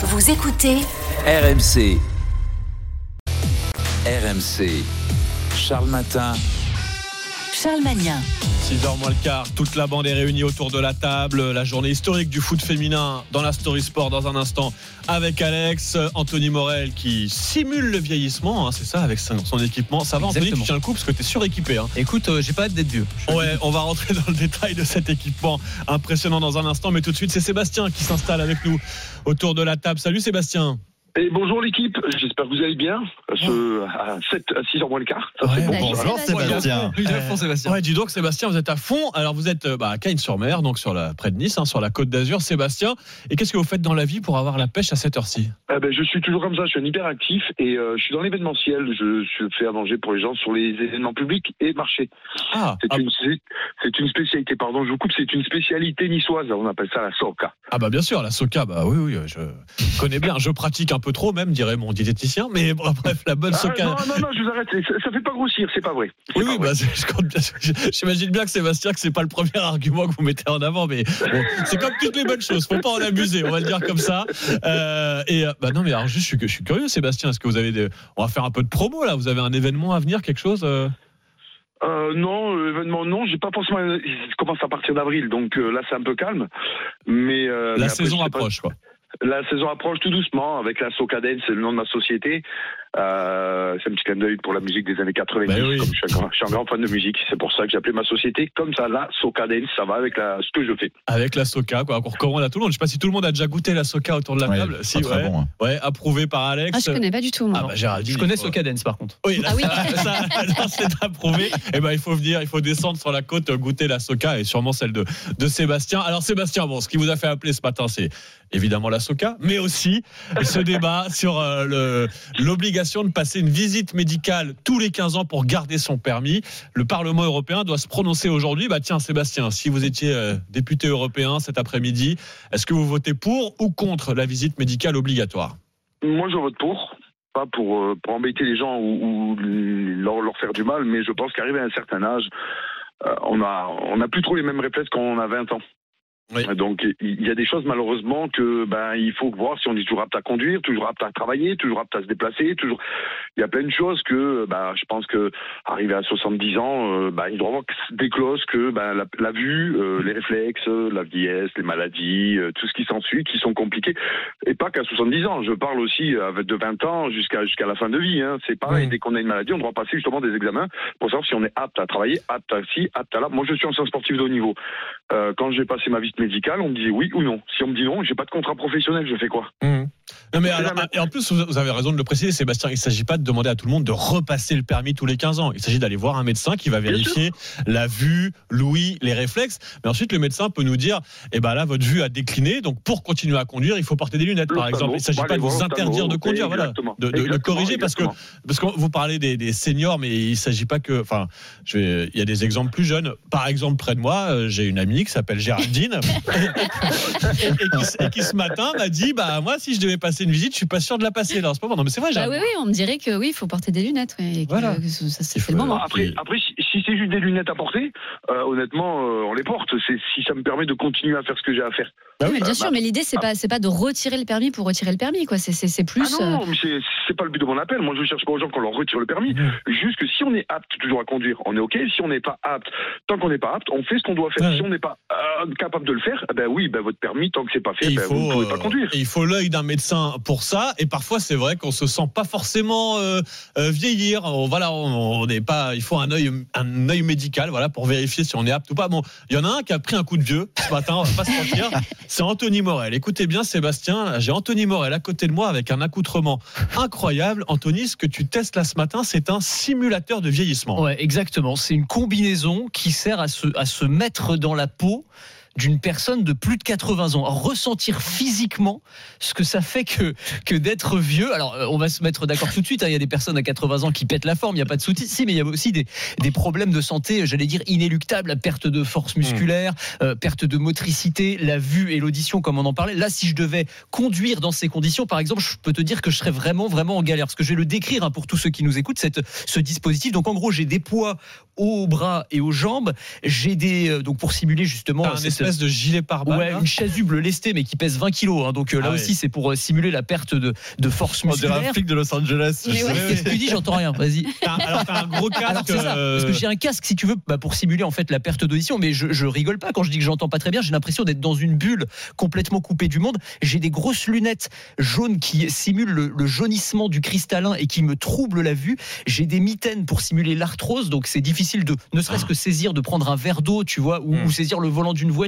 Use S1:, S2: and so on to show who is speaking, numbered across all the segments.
S1: Vous écoutez
S2: RMC. RMC. Charles Matin.
S1: Charles Magnin.
S3: 6h moins le quart, toute la bande est réunie autour de la table. La journée historique du foot féminin dans la Story Sport dans un instant avec Alex, Anthony Morel qui simule le vieillissement, hein, c'est ça, avec son, son équipement. Ça va, Anthony, tu tiens le coup parce que tu es suréquipé. Hein.
S4: Écoute, euh, j'ai pas hâte d'être vieux.
S3: Ouais, on va rentrer dans le détail de cet équipement impressionnant dans un instant, mais tout de suite, c'est Sébastien qui s'installe avec nous autour de la table. Salut Sébastien.
S5: Et bonjour l'équipe, j'espère que vous allez bien. Ce, à 7 à 6 h moins le quart. Ça, c'est
S3: Ouais,
S5: bon,
S1: Salut,
S5: ça.
S1: Sébastien.
S4: Sébastien.
S3: Ouais, dis donc Sébastien, vous êtes à fond. Alors vous êtes euh, bah, à Cagnes-sur-Mer, donc sur la, près de Nice, hein, sur la côte d'Azur. Sébastien, et qu'est-ce que vous faites dans la vie pour avoir la pêche à cette heure-ci?
S5: Eh ben, je suis toujours comme ça, je suis un hyperactif et euh, je suis dans l'événementiel. Je, je fais à manger pour les gens sur les événements publics et marchés.
S3: Ah,
S5: C'est
S3: ah,
S5: une, c'est- c'est une spécialité, pardon, je vous coupe, c'est une spécialité niçoise. On appelle ça la soca.
S3: ah bah bien sûr, la soca, bah oui, oui, je connais bien. Je pratique un peu trop même, dirait mon diététicien. Mais bon, bref, la bonne
S5: Ah,
S3: soca.
S5: non, non, non, je vous arrête, ça, ça fait pas grossir, c'est pas vrai.
S3: Oui,
S5: pas
S3: oui,
S5: vrai.
S3: bah, j'imagine bien que Sébastien, que c'est pas le premier argument que vous mettez en avant, mais bon, c'est comme toutes les bonnes choses, faut pas en abuser, on va le dire comme ça. Euh, et euh, bah non, mais alors juste, je suis, je suis curieux, Sébastien, est-ce que vous avez des, on va faire un peu de promo là, vous avez un événement à venir, quelque chose euh
S5: non, euh, événement, non, j'ai pas forcément. Il commence à partir d'avril, donc euh, là c'est un peu calme. Mais mais
S3: La
S5: après,
S3: saison
S5: pas-
S3: approche, quoi.
S5: La saison approche tout doucement avec la Socadence, c'est le nom de ma société. Euh, c'est un petit clin d'œil pour la musique des années 90.
S3: Ben oui.
S5: Comme je, suis un grand, je suis un grand fan de musique, c'est pour ça que j'ai appelé ma société comme ça, la Socadence, ça va avec la, ce que je fais.
S3: Avec la soca, quoi, qu'on recommande à tout le monde. Je sais pas si tout le monde a déjà goûté la soca autour de la
S6: Ouais,
S3: table. Si, ouais,
S6: bon, hein.
S3: ouais, approuvé par Alex.
S7: Ah, je connais pas du tout, moi.
S3: Ah bah Géraldine,
S4: Je connais Socadence par contre.
S3: Oui, là,
S7: Ah oui.
S3: ça, ça, là, c'est approuvé. Et ben, il faut venir, il faut descendre sur la côte, goûter la soca et sûrement celle de, de Sébastien. Alors, Sébastien, bon, ce qui vous a fait appeler ce matin, c'est évidemment la soca, mais aussi ce débat sur euh, l'obligation de passer une visite médicale tous les 15 ans pour garder son permis. Le Parlement européen doit se prononcer aujourd'hui. Bah, tiens, Sébastien, si vous étiez euh, député européen cet après-midi, est-ce que vous votez pour ou contre la visite médicale obligatoire?
S5: Moi, je vote pour. Pas pour, euh, pour embêter les gens ou, ou leur, leur faire du mal, mais je pense qu'arrivé à un certain âge, euh, on a on a plus trop les mêmes réflexes quand on a 20 ans.
S3: Oui.
S5: Donc il y a des choses malheureusement que ben il faut voir si on est toujours apte à conduire, toujours apte à travailler, toujours apte à se déplacer, toujours il y a plein de choses que ben je pense que arrivé à 70 ans euh, ben, il doit avoir des clauses que ben la, la vue, euh, les réflexes, la vieillesse, les maladies, euh, tout ce qui s'ensuit qui sont compliqués et pas qu'à 70 ans, je parle aussi euh, avec de 20 ans jusqu'à jusqu'à la fin de vie hein. c'est pareil
S3: Mm.
S5: dès qu'on a une maladie, on doit passer justement des examens pour savoir si on est apte à travailler, apte à ci, apte à là. Moi je suis ancien sportif de haut niveau. Euh, quand j'ai passé ma visite médicale, on me disait oui ou non. Si on me dit non, j'ai pas de contrat professionnel, je fais quoi?
S3: Non mais alors,
S5: même-
S3: et en plus, vous avez raison de le préciser, Sébastien. Il ne s'agit pas de demander à tout le monde de repasser le permis tous les 15 ans. Il s'agit d'aller voir un médecin qui va vérifier la vue, l'ouïe, les réflexes. Mais ensuite, le médecin peut nous dire, eh ben là, votre vue a décliné, donc pour continuer à conduire, il faut porter des lunettes, par exemple. Il ne s'agit pas de vous interdire de conduire, voilà, de,
S5: Exactement,
S3: corriger, parce que parce que vous parlez des, des seniors, mais il ne s'agit pas que. Enfin, je vais- il y a des exemples plus jeunes. Par exemple, près de moi, euh, j'ai une amie qui s'appelle Géraldine et, et qui, et qui, ce matin m'a dit bah moi, si je devais passer une visite, je suis pas sûr de la passer là en ce moment. Non, mais c'est vrai,
S7: Bah oui, oui, on me dirait que oui, il faut porter des lunettes. ouais, et que-
S3: Voilà.
S7: que ça, c'est le moment.
S5: Après, après, si, c'est juste des lunettes à porter, euh, honnêtement, euh, on les porte. C'est si ça me permet de continuer à faire ce que j'ai à faire.
S3: Bah
S7: Oui, mais bien
S5: bah,
S7: sûr,
S5: bah,
S7: mais l'idée c'est pas c'est pas de retirer le permis pour retirer le permis quoi. C'est plus.
S5: ah non,
S7: euh,
S5: mais c'est pas le but de mon appel. Moi, je cherche pas aux gens qu'on leur retire le permis. Juste que si on est apte toujours à conduire, on est ok. Si on n'est pas apte, tant qu'on n'est pas apte, on fait ce qu'on doit faire.
S3: Ouais.
S5: Si on n'est pas euh, capable de le faire, eh ben oui, ben votre permis, tant que c'est pas fait, ben, vous ne pouvez pas conduire.
S3: et il faut l'œil d'un médecin pour ça. Et parfois, c'est vrai qu'on se sent pas forcément euh, euh, vieillir. On, voilà, on n'est pas. Il faut un œil, un œil médical, voilà, pour vérifier si on est apte ou pas. Bon, il y en a un qui a pris un coup de vieux ce matin. On va pas se mentir. C'est Anthony Morel. Écoutez bien, Sébastien. J'ai Anthony Morel à côté de moi avec un accoutrement incroyable. Anthony, ce que tu testes là ce matin, c'est un simulateur de vieillissement.
S4: Ouais, exactement. C'est une combinaison qui sert à se, à se mettre dans la peau d'une personne de plus de 80 ans, ressentir physiquement ce que ça fait que, que d'être vieux. Alors, euh, on va se mettre d'accord tout de suite. hein. Il y a des personnes à 80 ans qui pètent la forme, il n'y a pas de souci. Mais il y a aussi des, des problèmes de santé, j'allais dire inéluctables, la perte de force musculaire, euh, perte de motricité, la vue et l'audition, comme on en parlait. Là, si je devais conduire dans ces conditions, par exemple, je peux te dire que je serais vraiment, vraiment en galère. Parce que je vais le décrire hein, pour tous ceux qui nous écoutent, cette, ce dispositif. Donc, en gros, j'ai des poids aux bras et aux jambes. J'ai des, euh, donc pour simuler justement
S3: un espèce de gilet pare-balles.
S4: Ouais,
S3: là.
S4: une chasuble lestée, mais qui pèse 20 kilos. hein. donc euh, là
S3: Ah
S4: aussi, c'est pour euh, simuler la perte de, de force
S6: On dirait un
S4: musculaire.
S6: flic de Los Angeles.
S7: Ouais.
S4: Qu'est-ce que tu dis J'entends rien. Vas-y.
S3: Alors t'as un gros casque.
S4: Alors c'est ça,
S3: euh,
S4: parce que j'ai un casque si tu veux bah, pour simuler en fait la perte d'audition, mais je, je rigole pas quand je dis que j'entends pas très bien. J'ai l'impression d'être dans une bulle complètement coupée du monde. J'ai des grosses lunettes jaunes qui simulent le, le jaunissement du cristallin et qui me troublent la vue. J'ai des mitaines pour simuler l'arthrose, donc c'est difficile de ne serait-ce que saisir, de prendre un verre d'eau, tu vois, ou,
S3: Mm.
S4: ou saisir le volant d'une voiture.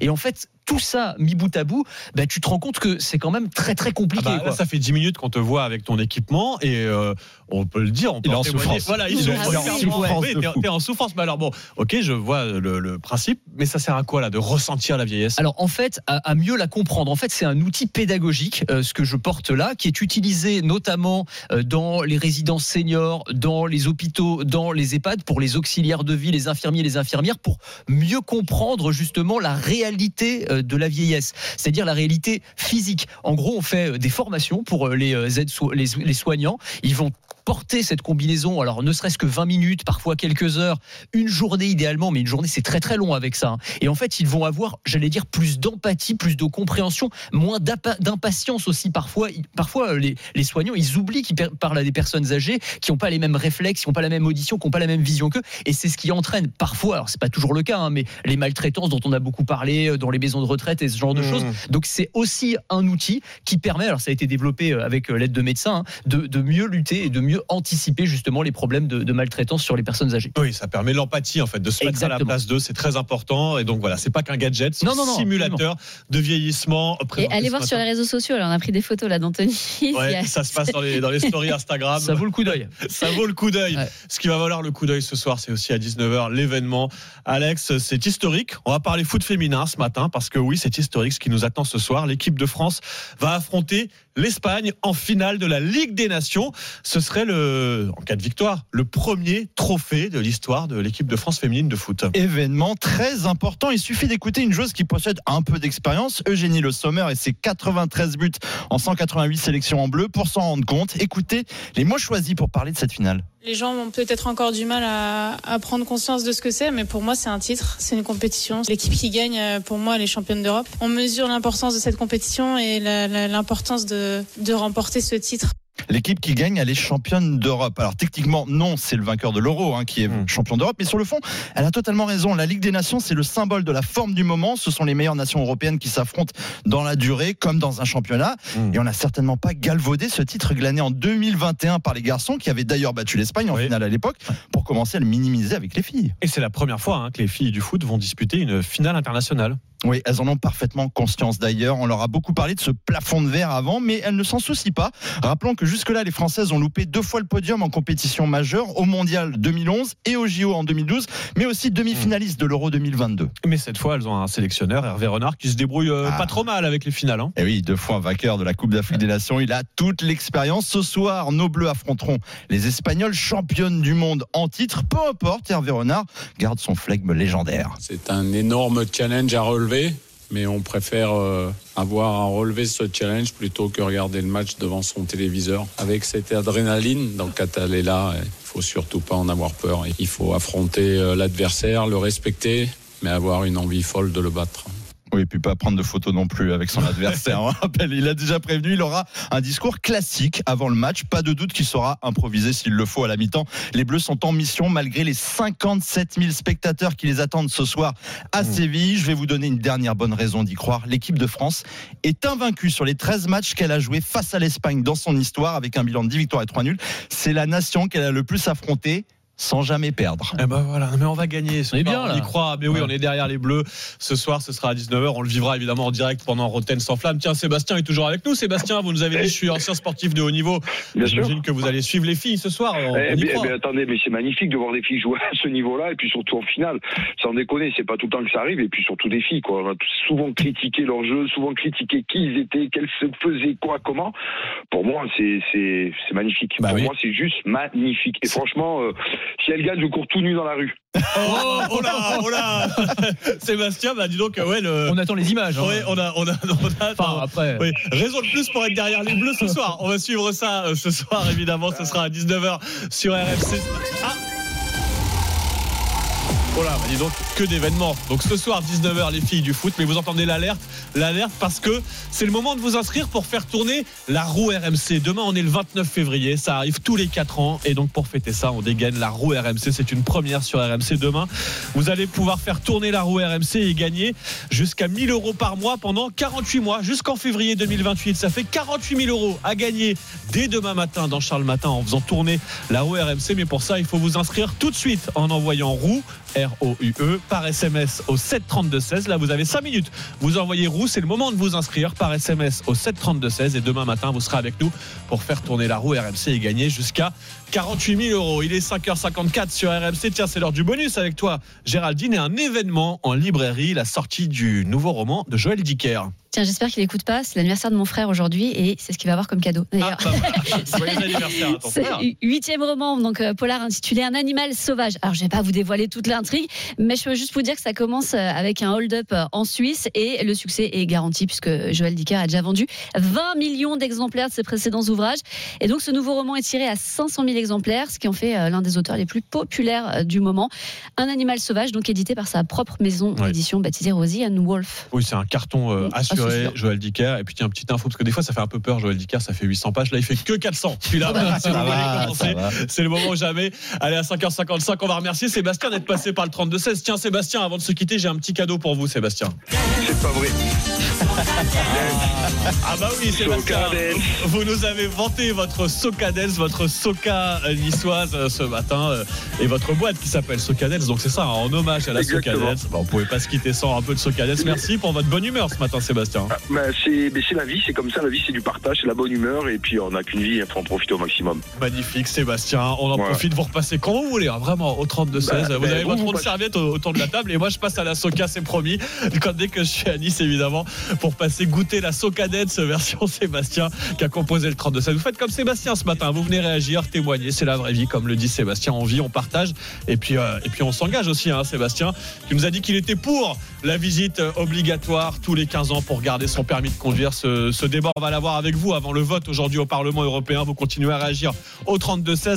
S4: Et en fait, tout ça mis bout à bout, bah, tu te rends compte que c'est quand même très très
S3: Ah
S4: compliqué.
S3: bah, là,
S4: quoi.
S3: ça fait 10 minutes qu'on te voit avec ton équipement et euh, on peut le dire, on peut
S6: Il est en souffrance.
S3: Voilà,
S7: Il
S3: ils
S7: est
S3: sont
S7: en
S6: souffrance
S3: t'es- t'es en souffrance. Mais alors bon, ok, je vois le, le principe, mais ça sert à quoi là de ressentir la vieillesse?
S4: Alors en fait, à, à mieux la comprendre, en fait, c'est un outil pédagogique, euh, ce que je porte là, qui est utilisé notamment euh, dans les résidences seniors, dans les hôpitaux, dans les EHPAD, pour les auxiliaires de vie, les infirmiers, les infirmières, pour mieux comprendre justement la réalité euh, de la vieillesse, c'est-à-dire la réalité physique. En gros, on fait euh, des formations pour euh, les euh, aides les soignants. Ils vont porter cette combinaison, alors ne serait-ce que 20 minutes, parfois quelques heures, une journée idéalement, mais une journée c'est très très long avec ça. hein. Et en fait, ils vont avoir, j'allais dire, plus d'empathie, plus de compréhension, moins d'impa- d'impatience aussi parfois. Parfois, euh, les, les soignants, ils oublient qu'ils parlent à des personnes âgées qui n'ont pas les mêmes réflexes, qui n'ont pas la même audition, qui n'ont pas la même vision qu'eux. Et c'est ce qui entraîne parfois, alors c'est pas toujours le cas, hein, mais les maltraitances dont on a beaucoup parlé euh, dans les maisons de retraite et ce genre de
S3: Mmh.
S4: choses. Donc c'est aussi un outil qui permet, alors ça a été développé euh, avec l'aide de médecins, hein, de, de mieux lutter et de mieux anticiper justement les problèmes de, de maltraitance sur les personnes âgées.
S3: Oui, ça permet l'empathie en fait, de se mettre à la
S4: Exactement.
S3: place d'eux, c'est très important. Et donc voilà, c'est pas qu'un gadget, c'est
S4: Non,
S3: un
S4: non, non,
S3: simulateur de vieillissement.
S7: Et allez voir sur les réseaux sociaux. Alors, on a pris des photos là d'Anthony.
S3: Ouais, ça se passe dans les, dans les stories Instagram.
S4: Ça vaut le coup d'œil.
S3: Ça vaut le coup d'œil.
S4: Ouais.
S3: Ce qui va valoir le coup d'œil ce soir, c'est aussi à 19h l'événement. Alex, c'est historique. On va parler foot féminin ce matin parce que oui, c'est historique ce qui nous attend ce soir. L'équipe de France va affronter l'Espagne en finale de la Ligue des Nations. Ce serait le, en cas de victoire, le premier trophée de l'histoire de l'équipe de France féminine de foot.
S6: événement très important. Il suffit d'écouter une joueuse qui possède un peu d'expérience, Eugénie Le Sommer, et ses 93 buts en 188 sélections en bleu pour s'en rendre compte. Écoutez les mots choisis pour parler de cette finale.
S8: Les gens ont peut-être encore du mal à, à prendre conscience de ce que c'est, mais pour moi, c'est un titre, c'est une compétition. L'équipe qui gagne, euh, pour moi, elle est championne d'Europe. On mesure l'importance de cette compétition et l'importance de, de remporter ce titre.
S6: L'équipe qui gagne, elle est championne d'Europe. Alors techniquement, non, c'est le vainqueur de l'Euro hein, qui est
S3: Mm.
S6: champion d'Europe. Mais sur le fond, elle a totalement raison. La Ligue des Nations, c'est le symbole de la forme du moment. Ce sont les meilleures nations européennes qui s'affrontent dans la durée, comme dans un championnat.
S3: Mm.
S6: Et on n'a certainement pas galvaudé ce titre glané en 2021 par les garçons, qui avaient d'ailleurs battu l'Espagne en
S3: Oui.
S6: finale à l'époque, pour commencer à le minimiser avec les filles.
S3: Et c'est la première fois hein, que les filles du foot vont disputer une finale internationale.
S6: Oui, elles en ont parfaitement conscience d'ailleurs. On leur a beaucoup parlé de ce plafond de verre avant, mais elles ne s'en soucient pas. Rappelons que jusque-là, les Françaises ont loupé deux fois le podium en compétition majeure, au Mondial 2011 et au JO en 2012, mais aussi demi-finaliste de l'Euro 2022.
S3: Mais cette fois, elles ont un sélectionneur, Hervé Renard, qui se débrouille euh,
S6: Ah.
S3: pas trop mal avec les finales. hein.
S6: Et oui, deux fois vainqueur de la Coupe d'Afrique des Nations, il a toute l'expérience. Ce soir, nos Bleus affronteront les Espagnols, championnes du monde en titre. Peu importe, Hervé Renard garde son flegme légendaire.
S9: C'est un énorme challenge à relever, mais on préfère euh, avoir à relever ce challenge plutôt que regarder le match devant son téléviseur. Avec cette adrénaline, donc quand elle est là, il faut surtout pas en avoir peur. Il faut affronter euh, l'adversaire, le respecter, mais avoir une envie folle de le battre.
S6: Oui, et puis pas prendre de photos non plus avec son adversaire. On rappelle, il a déjà prévenu, il aura un discours classique avant le match. Pas de doute qu'il saura improviser s'il le faut à la mi-temps. Les Bleus sont en mission malgré les 57 000 spectateurs qui les attendent ce soir à Séville. Je vais vous donner une dernière bonne raison d'y croire. L'équipe de France est invaincue sur les 13 matchs qu'elle a joués face à l'Espagne dans son histoire avec un bilan de 10 victoires et 3 nuls. C'est la nation qu'elle a le plus affrontée sans jamais perdre.
S3: Eh ben voilà, mais on va gagner. Ce
S4: On est
S3: soir,
S4: bien,
S3: on
S4: là.
S3: y croit. Mais oui,
S4: Ouais.
S3: on est derrière les Bleus. Ce soir, ce sera à 19h. On le vivra évidemment en direct pendant Rotten sans flamme. Tiens, Sébastien est toujours avec nous. Sébastien, vous nous avez dit, je suis ancien sportif de haut niveau.
S5: Bien sûr.
S3: J'imagine que vous allez suivre les filles ce soir. On,
S5: Eh
S3: on y
S5: bien,
S3: croit.
S5: bien, attendez, mais c'est magnifique de voir des filles jouer à ce niveau-là, et puis surtout en finale. Sans déconner, c'est pas tout le temps que ça arrive, et puis surtout des filles, quoi. On a souvent critiqué leur jeu, souvent critiqué qui ils étaient, qu'elles se faisaient quoi, comment. Pour moi, c'est c'est c'est magnifique.
S3: Bah
S5: Pour
S3: oui.
S5: moi, c'est juste magnifique. Et franchement, euh, si elles gagnent, je cours tout nu dans la rue.
S3: Oh, oh là, oh là Sébastien, bah dis donc, ouais, le.
S4: On attend les images. hein.
S3: Ouais, on a, on a, on a-
S4: Enfin, après.
S3: Oui, raison de plus pour être derrière les Bleus ce soir. On va suivre ça euh, ce soir, évidemment. Ce sera à 19h sur RMC. Ah Voilà, bah dis donc, que d'événements. Donc ce soir, 19h, les filles du foot, mais vous entendez l'alerte, l'alerte parce que c'est le moment de vous inscrire pour faire tourner la roue RMC. Demain, on est le 29 février, ça arrive tous les 4 ans, et donc pour fêter ça, on dégaine la roue RMC. C'est une première sur RMC demain. Vous allez pouvoir faire tourner la roue RMC et gagner jusqu'à 1000 euros par mois pendant 48 mois, jusqu'en février 2028. Ça fait 48 000 euros à gagner dès demain matin dans Charles Matin en faisant tourner la roue RMC. Mais pour ça, il faut vous inscrire tout de suite en envoyant roue R-O-U-E, par SMS au 732-16. Là, vous avez 5 minutes. Vous envoyez roue, c'est le moment de vous inscrire par SMS au 732-16. Et demain matin, vous serez avec nous pour faire tourner la roue RMC et gagner jusqu'à 48 000 euros. Il est 5h54 sur RMC. Tiens, c'est l'heure du bonus avec toi, Géraldine, et un événement en librairie, la sortie du nouveau roman de Joël Dicker.
S7: Tiens, j'espère qu'il écoute pas. C'est l'anniversaire de mon frère aujourd'hui et c'est ce qu'il va avoir comme cadeau.
S3: Ah, bah voilà. Joyeux anniversaire à ton
S7: C'est
S3: frère.
S7: huitième roman, donc euh, polar intitulé Un animal sauvage. Alors, je vais pas vous dévoiler toute l'intrigue, mais je peux juste vous dire que ça commence euh, avec un hold-up euh, en Suisse et le succès est garanti puisque Joël Dicker a déjà vendu 20 millions d'exemplaires de ses précédents ouvrages. Et donc, ce nouveau roman est tiré à 500 000 exemplaires, ce qui en fait l'un des auteurs les plus populaires du moment. Un animal sauvage, donc édité par sa propre maison
S3: Ouais.
S7: d'édition baptisée Rosie and Wolf.
S3: Oui, c'est un carton euh, assuré,
S7: sûr.
S3: Joël Dicker. Et puis, tiens, petite info, parce que des fois, ça fait un peu peur, Joël Dicker, ça fait 800 pages. Là, il fait que 400. Puis là,
S7: bah,
S3: si commencer,
S6: ça va.
S3: c'est le moment ou jamais. Allez, à 5h55, on va remercier Sébastien d'être passé par le 32-16. Tiens, Sébastien, avant de se quitter, j'ai un petit cadeau pour vous, Sébastien.
S5: C'est pas vrai.
S3: Ah bah oui, Sébastien, vous nous avez vanté votre Socadens, votre Soca euh, niçoise euh, ce matin, euh, et votre boîte qui s'appelle Socadens. Donc c'est ça, hein, en hommage à la. Socadens. Bon, on pouvait pas se quitter sans un peu de Socadens. Merci pour votre bonne humeur ce matin, Sébastien.
S5: Ah, ben, c'est la vie, c'est comme ça. La vie, c'est du partage, c'est la bonne humeur. Et puis, on n'a qu'une vie, il faut en profiter au maximum.
S3: Magnifique, Sébastien. On en profite, vous repassez quand vous voulez, hein, vraiment, au 32-16.
S5: Bah,
S3: vous
S5: bah,
S3: avez votre ronde serviette au- autour de la table, et moi je passe à la Soca, c'est promis. Quand, dès que je suis à Nice, évidemment, pour passer goûter la Socadens version Sébastien qui a composé le 32-16. Vous faites comme Sébastien ce matin, vous venez réagir, témoigner, c'est la vraie vie, comme le dit Sébastien. On vit, on partage, et puis, euh, et puis on s'engage aussi, hein, Sébastien, qui nous a dit qu'il était pour la visite euh, obligatoire tous les 15 ans pour garder son permis de conduire. Ce, ce débat, on va l'avoir avec vous avant le vote aujourd'hui au Parlement européen. Vous continuez à réagir au 32-16.